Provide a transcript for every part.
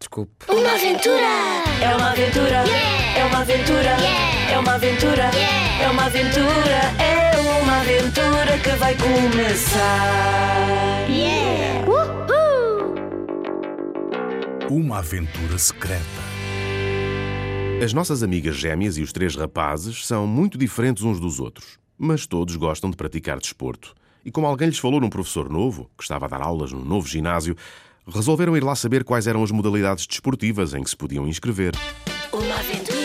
Desculpe. Uma aventura! É uma aventura, é uma aventura, é uma aventura, é uma aventura, é uma aventura que vai começar. Uma aventura secreta. As nossas amigas gêmeas e os três rapazes são muito diferentes uns dos outros, mas todos gostam de praticar desporto. E como alguém lhes falou num professor novo, que estava a dar aulas num novo ginásio, resolveram ir lá saber quais eram as modalidades desportivas em que se podiam inscrever. Uma aventura.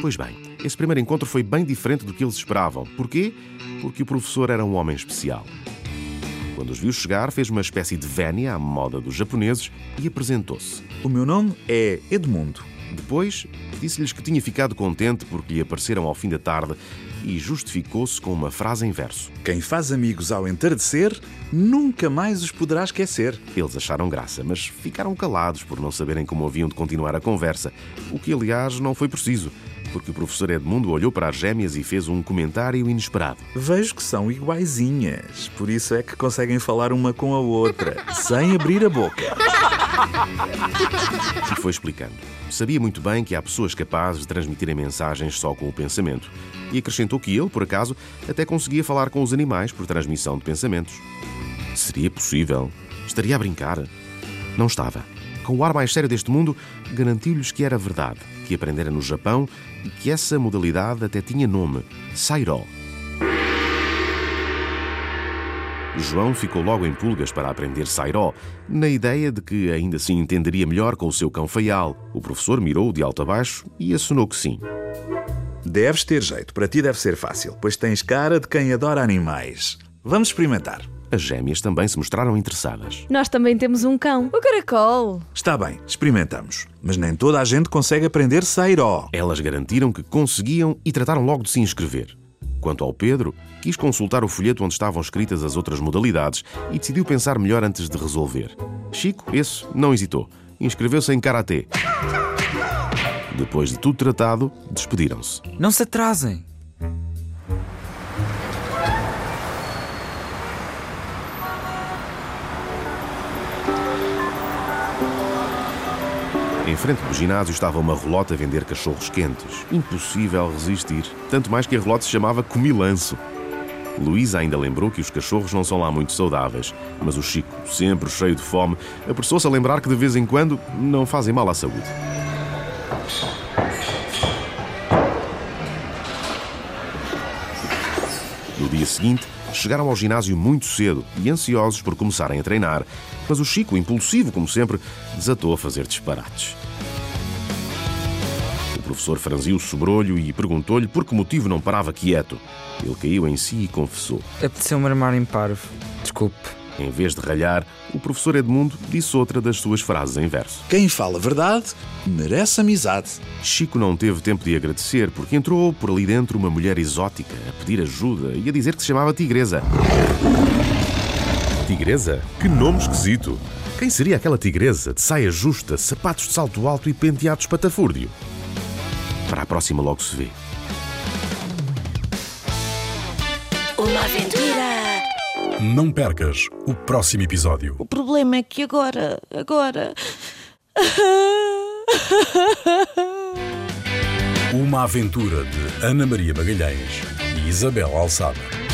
Pois bem, esse primeiro encontro foi bem diferente do que eles esperavam. Porquê? Porque o professor era um homem especial. Quando os viu chegar, fez uma espécie de vénia à moda dos japoneses e apresentou-se. O meu nome é Edmundo. Depois, disse-lhes que tinha ficado contente porque lhe apareceram ao fim da tarde e justificou-se com uma frase em verso. Quem faz amigos ao entardecer, nunca mais os poderá esquecer. Eles acharam graça, mas ficaram calados por não saberem como haviam de continuar a conversa, o que, aliás, não foi preciso, porque o professor Edmundo olhou para as gêmeas e fez um comentário inesperado. Vejo que são iguaizinhas, por isso é que conseguem falar uma com a outra, sem abrir a boca. E foi explicando. Sabia muito bem que há pessoas capazes de transmitirem mensagens só com o pensamento. E acrescentou que ele, por acaso, até conseguia falar com os animais por transmissão de pensamentos. Seria possível? Estaria a brincar? Não estava. Com o ar mais sério deste mundo, garantiu-lhes que era verdade, que aprendera no Japão e que essa modalidade até tinha nome: Sairó. João ficou logo em pulgas para aprender Sairó, na ideia de que ainda se entenderia melhor com o seu cão feial. O professor mirou de alto a baixo e assinou que sim. Deves ter jeito, para ti deve ser fácil, pois tens cara de quem adora animais. Vamos experimentar. As gêmeas também se mostraram interessadas. Nós também temos um cão, o caracol. Está bem, experimentamos. Mas nem toda a gente consegue aprender sairó. Elas garantiram que conseguiam e trataram logo de se inscrever. Quanto ao Pedro, quis consultar o folheto onde estavam escritas as outras modalidades e decidiu pensar melhor antes de resolver. Chico, esse, não hesitou. Inscreveu-se em Karatê. Depois de tudo tratado, despediram-se. Não se atrasem. Em frente do ginásio estava uma relota a vender cachorros quentes. Impossível resistir. Tanto mais que a relota se chamava Comilanço. Luísa ainda lembrou que os cachorros não são lá muito saudáveis, mas o Chico, sempre cheio de fome, apressou-se a lembrar que de vez em quando não fazem mal à saúde. No dia seguinte, chegaram ao ginásio muito cedo e ansiosos por começarem a treinar, mas o Chico, impulsivo como sempre, desatou a fazer disparates. O professor franziu o sobrolho e perguntou-lhe por que motivo não parava quieto. Ele caiu em si e confessou. Apeteceu-me armar em parvo. Desculpe. Em vez de ralhar, o professor Edmundo disse outra das suas frases em verso. Quem fala a verdade merece amizade. Chico não teve tempo de agradecer porque entrou por ali dentro uma mulher exótica a pedir ajuda e a dizer que se chamava Tigresa. Tigresa? Que nome esquisito! Quem seria aquela tigresa de saia justa, sapatos de salto alto e penteados patafúrdio? Para a próxima logo se vê. Não percas o próximo episódio. O problema é que agora, agora. Uma aventura de Ana Maria Magalhães e Isabel Alçada.